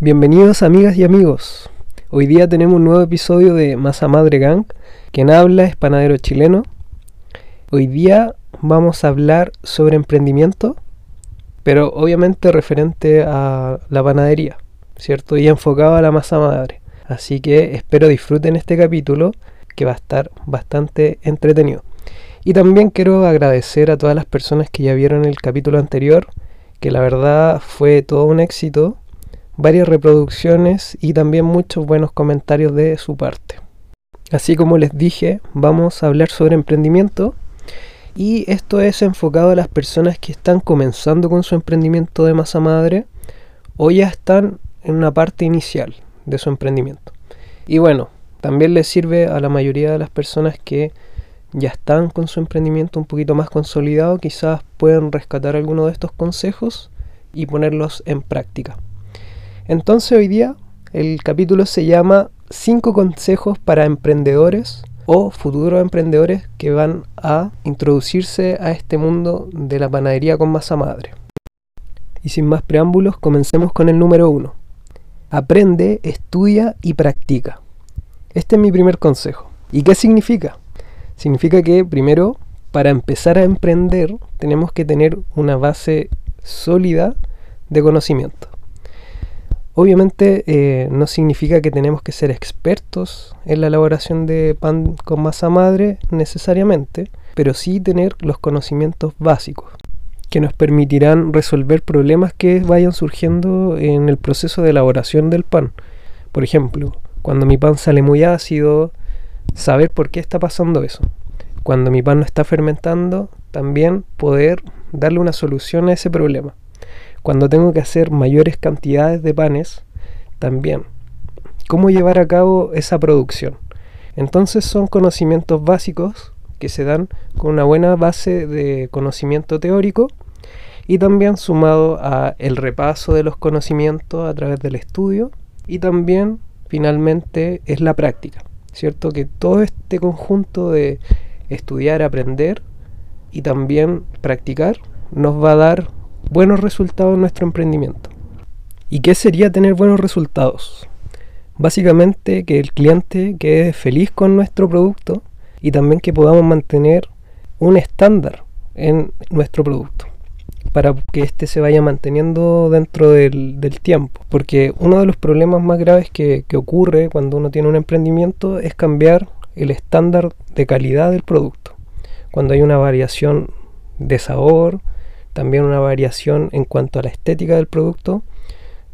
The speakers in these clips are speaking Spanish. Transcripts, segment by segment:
Bienvenidos amigas y amigos. Hoy día tenemos un nuevo episodio de Masa Madre Gang. Quien habla es panadero chileno. Hoy día vamos a hablar sobre emprendimiento, pero obviamente referente a la panadería, ¿cierto? Y enfocado a la masa madre. Así que espero disfruten este capítulo que va a estar bastante entretenido. Y también quiero agradecer a todas las personas que ya vieron el capítulo anterior, que la verdad fue todo un éxito varias reproducciones y también muchos buenos comentarios de su parte. Así como les dije, vamos a hablar sobre emprendimiento y esto es enfocado a las personas que están comenzando con su emprendimiento de masa madre o ya están en una parte inicial de su emprendimiento. Y bueno, también les sirve a la mayoría de las personas que ya están con su emprendimiento un poquito más consolidado, quizás pueden rescatar alguno de estos consejos y ponerlos en práctica. Entonces hoy día el capítulo se llama 5 consejos para emprendedores o futuros emprendedores que van a introducirse a este mundo de la panadería con masa madre. Y sin más preámbulos, comencemos con el número 1. Aprende, estudia y practica. Este es mi primer consejo. ¿Y qué significa? Significa que primero, para empezar a emprender, tenemos que tener una base sólida de conocimiento. Obviamente eh, no significa que tenemos que ser expertos en la elaboración de pan con masa madre necesariamente, pero sí tener los conocimientos básicos que nos permitirán resolver problemas que vayan surgiendo en el proceso de elaboración del pan. Por ejemplo, cuando mi pan sale muy ácido, saber por qué está pasando eso. Cuando mi pan no está fermentando, también poder darle una solución a ese problema. Cuando tengo que hacer mayores cantidades de panes, también. ¿Cómo llevar a cabo esa producción? Entonces son conocimientos básicos que se dan con una buena base de conocimiento teórico y también sumado a el repaso de los conocimientos a través del estudio y también finalmente es la práctica, ¿cierto? Que todo este conjunto de estudiar, aprender y también practicar nos va a dar buenos resultados en nuestro emprendimiento. ¿Y qué sería tener buenos resultados? Básicamente que el cliente quede feliz con nuestro producto y también que podamos mantener un estándar en nuestro producto para que éste se vaya manteniendo dentro del, tiempo. Porque uno de los problemas más graves que, ocurre cuando uno tiene un emprendimiento es cambiar el estándar de calidad del producto. Cuando hay una variación de sabor, también una variación en cuanto a la estética del producto,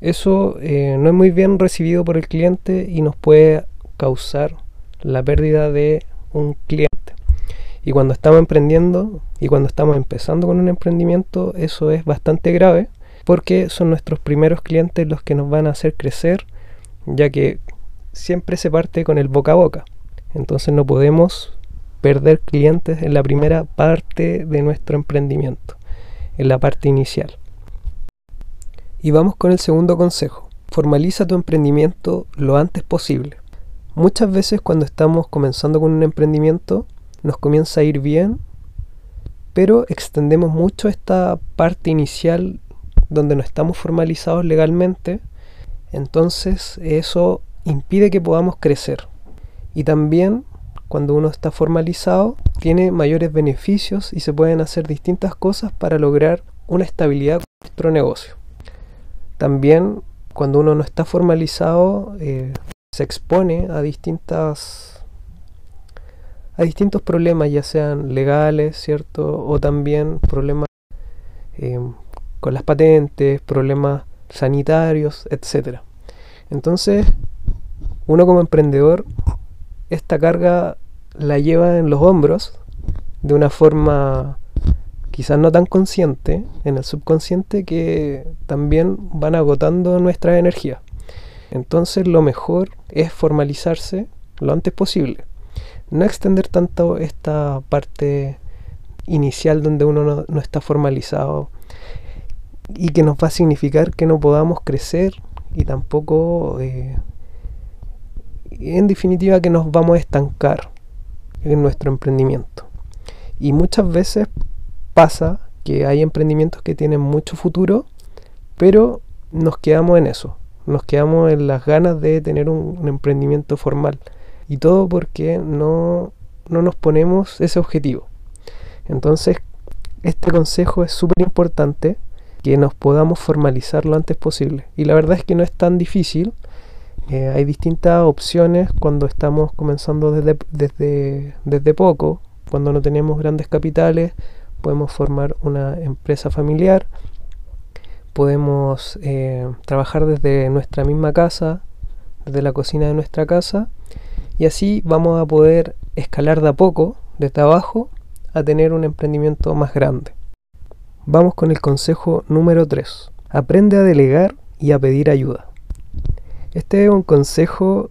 eso eh, no es muy bien recibido por el cliente y nos puede causar la pérdida de un cliente. Y cuando estamos emprendiendo y cuando estamos empezando con un emprendimiento, eso es bastante grave porque son nuestros primeros clientes los que nos van a hacer crecer, ya que siempre se parte con el boca a boca. Entonces no podemos perder clientes en la primera parte de nuestro emprendimiento en la parte inicial. Y vamos con el segundo consejo. Formaliza tu emprendimiento lo antes posible. Muchas veces cuando estamos comenzando con un emprendimiento nos comienza a ir bien, pero extendemos mucho esta parte inicial donde no estamos formalizados legalmente, entonces eso impide que podamos crecer. Y también cuando uno está formalizado, tiene mayores beneficios y se pueden hacer distintas cosas para lograr una estabilidad con nuestro negocio. También cuando uno no está formalizado, eh, se expone a distintas a distintos problemas, ya sean legales, ¿cierto? O también problemas eh, con las patentes, problemas sanitarios, etc. Entonces, uno como emprendedor esta carga la lleva en los hombros de una forma quizás no tan consciente, en el subconsciente, que también van agotando nuestra energía. Entonces lo mejor es formalizarse lo antes posible. No extender tanto esta parte inicial donde uno no, está formalizado y que nos va a significar que no podamos crecer y tampoco eh, en definitiva que nos vamos a estancar en nuestro emprendimiento. Y muchas veces pasa que hay emprendimientos que tienen mucho futuro, pero nos quedamos en eso, nos quedamos en las ganas de tener un, emprendimiento formal. Y todo porque no, no nos ponemos ese objetivo. Entonces, este consejo es súper importante que nos podamos formalizar lo antes posible. Y la verdad es que no es tan difícil. Eh, hay distintas opciones cuando estamos comenzando desde, desde, desde poco, cuando no tenemos grandes capitales, podemos formar una empresa familiar, podemos eh, trabajar desde nuestra misma casa, desde la cocina de nuestra casa, y así vamos a poder escalar de a poco, desde abajo, a tener un emprendimiento más grande. Vamos con el consejo número 3. Aprende a delegar y a pedir ayuda. Este es un consejo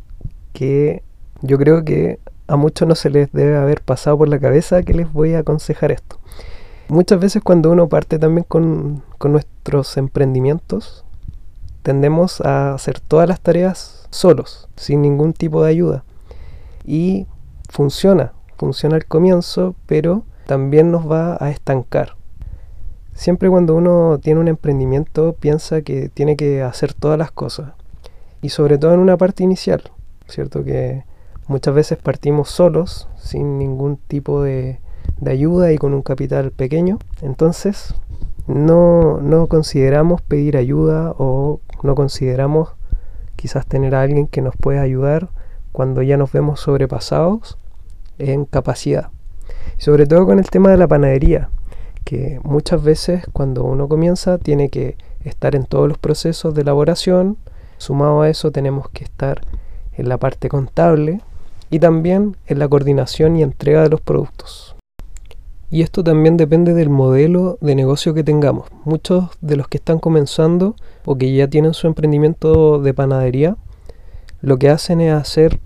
que yo creo que a muchos no se les debe haber pasado por la cabeza que les voy a aconsejar esto. Muchas veces cuando uno parte también con, nuestros emprendimientos, tendemos a hacer todas las tareas solos, sin ningún tipo de ayuda. Y funciona, funciona al comienzo, pero también nos va a estancar. Siempre cuando uno tiene un emprendimiento piensa que tiene que hacer todas las cosas. Y sobre todo en una parte inicial, ¿cierto? Que muchas veces partimos solos, sin ningún tipo de de ayuda y con un capital pequeño. Entonces, no, no consideramos pedir ayuda o no consideramos quizás tener a alguien que nos pueda ayudar cuando ya nos vemos sobrepasados en capacidad. Sobre todo con el tema de la panadería, que muchas veces cuando uno comienza tiene que estar en todos los procesos de elaboración, sumado a eso tenemos que estar en la parte contable y también en la coordinación y entrega de los productos. Y esto también depende del modelo de negocio que tengamos. Muchos de los que están comenzando o que ya tienen su emprendimiento de panadería, lo que hacen es hacer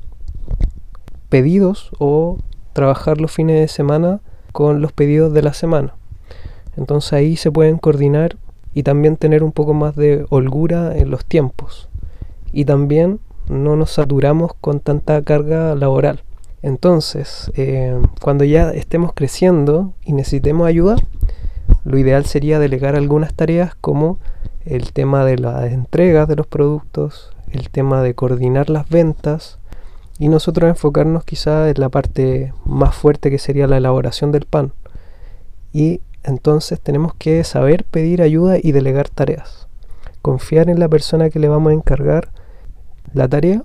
pedidos o trabajar los fines de semana con los pedidos de la semana. Entonces ahí se pueden coordinar y también tener un poco más de holgura en los tiempos. Y también no nos saturamos con tanta carga laboral. Entonces, eh, cuando ya estemos creciendo y necesitemos ayuda, lo ideal sería delegar algunas tareas como el tema de las entregas de los productos, el tema de coordinar las ventas y nosotros enfocarnos quizá en la parte más fuerte que sería la elaboración del pan. Y entonces tenemos que saber pedir ayuda y delegar tareas. Confiar en la persona que le vamos a encargar la tarea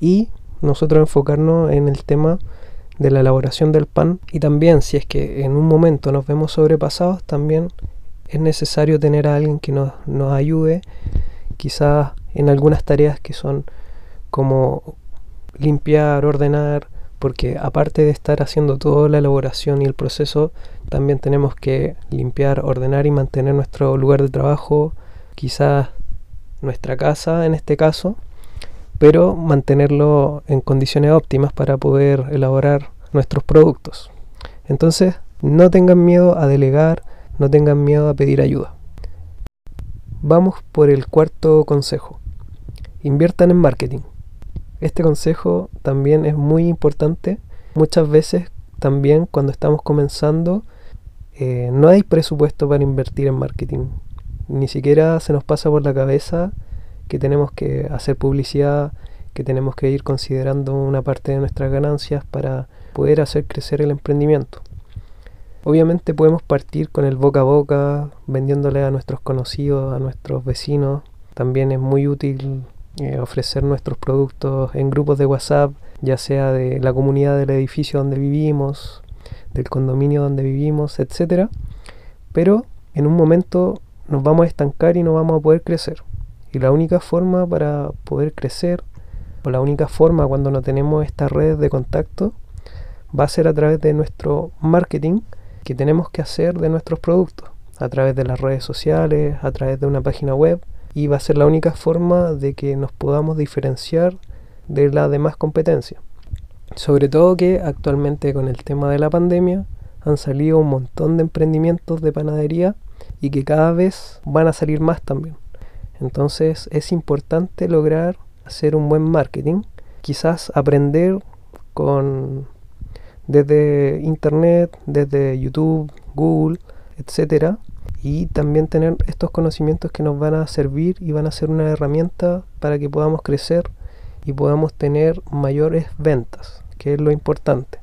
y nosotros enfocarnos en el tema de la elaboración del pan y también si es que en un momento nos vemos sobrepasados, también es necesario tener a alguien que nos, nos ayude quizás en algunas tareas que son como limpiar, ordenar, porque aparte de estar haciendo toda la elaboración y el proceso, también tenemos que limpiar, ordenar y mantener nuestro lugar de trabajo, quizás nuestra casa en este caso, pero mantenerlo en condiciones óptimas para poder elaborar nuestros productos. Entonces, no tengan miedo a delegar, no tengan miedo a pedir ayuda. Vamos por el cuarto consejo. Inviertan en marketing. Este consejo también es muy importante. Muchas veces también cuando estamos comenzando eh, no hay presupuesto para invertir en marketing. Ni siquiera se nos pasa por la cabeza que tenemos que hacer publicidad, que tenemos que ir considerando una parte de nuestras ganancias para poder hacer crecer el emprendimiento. Obviamente podemos partir con el boca a boca, vendiéndole a nuestros conocidos, a nuestros vecinos. También es muy útil eh, ofrecer nuestros productos en grupos de WhatsApp, ya sea de la comunidad del edificio donde vivimos, del condominio donde vivimos, etc. Pero en un momento nos vamos a estancar y no vamos a poder crecer. Y la única forma para poder crecer, o la única forma cuando no tenemos estas redes de contacto, va a ser a través de nuestro marketing que tenemos que hacer de nuestros productos, a través de las redes sociales, a través de una página web, y va a ser la única forma de que nos podamos diferenciar de la demás competencia. Sobre todo que actualmente con el tema de la pandemia han salido un montón de emprendimientos de panadería y que cada vez van a salir más también. Entonces es importante lograr hacer un buen marketing, quizás aprender con desde internet, desde YouTube, Google, etcétera, y también tener estos conocimientos que nos van a servir y van a ser una herramienta para que podamos crecer y podamos tener mayores ventas, que es lo importante.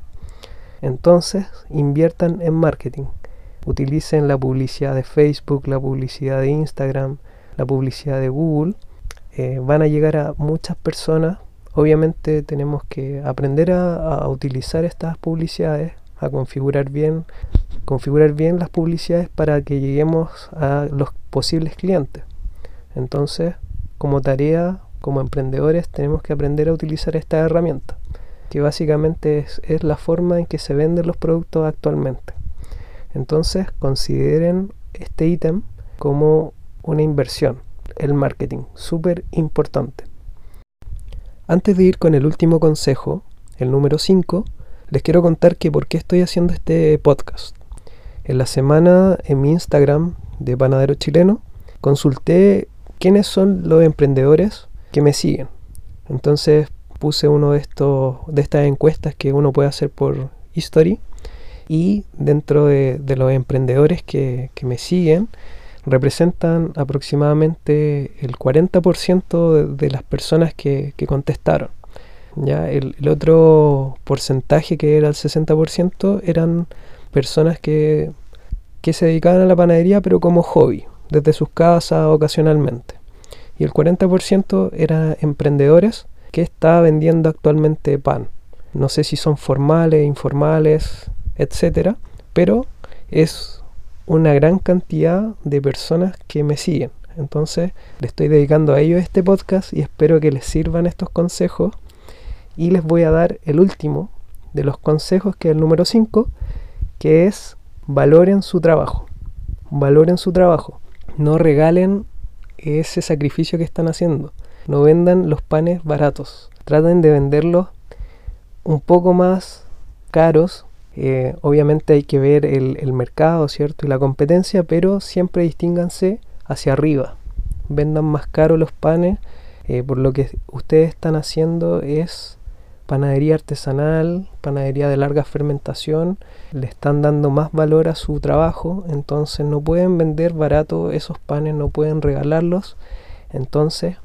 Entonces, inviertan en marketing. Utilicen la publicidad de Facebook, la publicidad de Instagram, la publicidad de Google. Eh, van a llegar a muchas personas. Obviamente tenemos que aprender a utilizar estas publicidades, a configurar bien configurar bien las publicidades para que lleguemos a los posibles clientes. Entonces, como tarea, como emprendedores, tenemos que aprender a utilizar esta herramienta, que básicamente es, la forma en que se venden los productos actualmente. Entonces, consideren este ítem como una inversión, el marketing, súper importante. Antes de ir con el último consejo, el número 5, les quiero contar que por qué estoy haciendo este podcast. En la semana en mi Instagram de Panadero Chileno consulté quiénes son los emprendedores que me siguen. Entonces puse uno de estos de estas encuestas que uno puede hacer por History y dentro de, los emprendedores que, me siguen representan aproximadamente el 40% de, las personas que, contestaron. Ya el, otro porcentaje que era el 60% eran personas que, se dedicaban a la panadería pero como hobby, desde sus casas ocasionalmente. Y el 40% eran emprendedores que estaban vendiendo actualmente pan. No sé si son formales, informales, etcétera, pero es una gran cantidad de personas que me siguen. Entonces le estoy dedicando a ellos este podcast y espero que les sirvan estos consejos. Y les voy a dar el último de los consejos, que es el número 5, que es valoren su trabajo. Valoren su trabajo. No regalen ese sacrificio que están haciendo. No vendan los panes baratos. Traten de venderlos un poco más caros. Eh, obviamente hay que ver el, mercado, ¿cierto? Y la competencia, pero siempre distínganse hacia arriba. Vendan más caro los panes. Eh, por lo que ustedes están haciendo es panadería artesanal, panadería de larga fermentación, le están dando más valor a su trabajo, entonces no pueden vender barato esos panes, no pueden regalarlos, entonces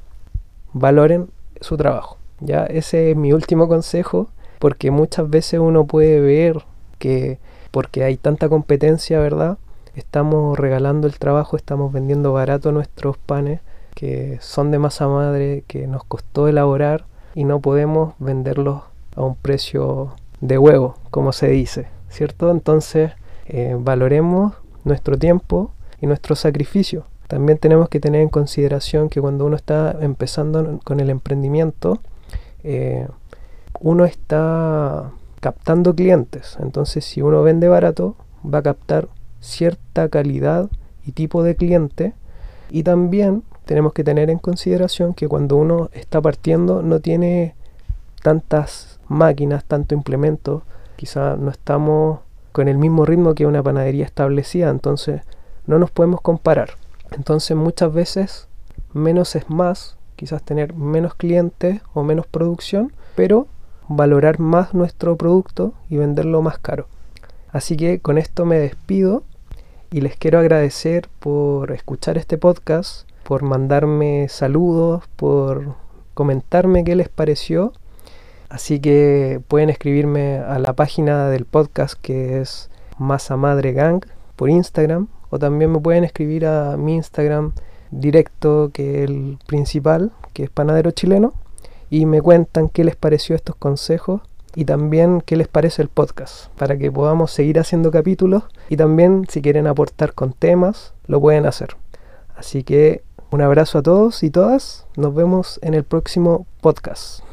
valoren su trabajo. Ya ese es mi último consejo, porque muchas veces uno puede ver que porque hay tanta competencia, ¿verdad? Estamos regalando el trabajo, estamos vendiendo barato nuestros panes que son de masa madre, que nos costó elaborar y no podemos venderlos a un precio de huevo, como se dice, ¿cierto? Entonces, eh, valoremos nuestro tiempo y nuestro sacrificio. También tenemos que tener en consideración que cuando uno está empezando con el emprendimiento, eh, uno está captando clientes. Entonces, si uno vende barato, va a captar cierta calidad y tipo de cliente. Y también tenemos que tener en consideración que cuando uno está partiendo no tiene tantas máquinas, tanto implemento, quizá no estamos con el mismo ritmo que una panadería establecida, entonces no nos podemos comparar. Entonces muchas veces menos es más, quizás tener menos clientes o menos producción, pero valorar más nuestro producto y venderlo más caro. Así que con esto me despido y les quiero agradecer por escuchar este podcast por mandarme saludos, por comentarme qué les pareció. Así que pueden escribirme a la página del podcast que es Masa Madre Gang por Instagram o también me pueden escribir a mi Instagram directo que es el principal, que es Panadero Chileno, y me cuentan qué les pareció estos consejos y también qué les parece el podcast para que podamos seguir haciendo capítulos y también si quieren aportar con temas lo pueden hacer. Así que un abrazo a todos y todas. Nos vemos en el próximo podcast.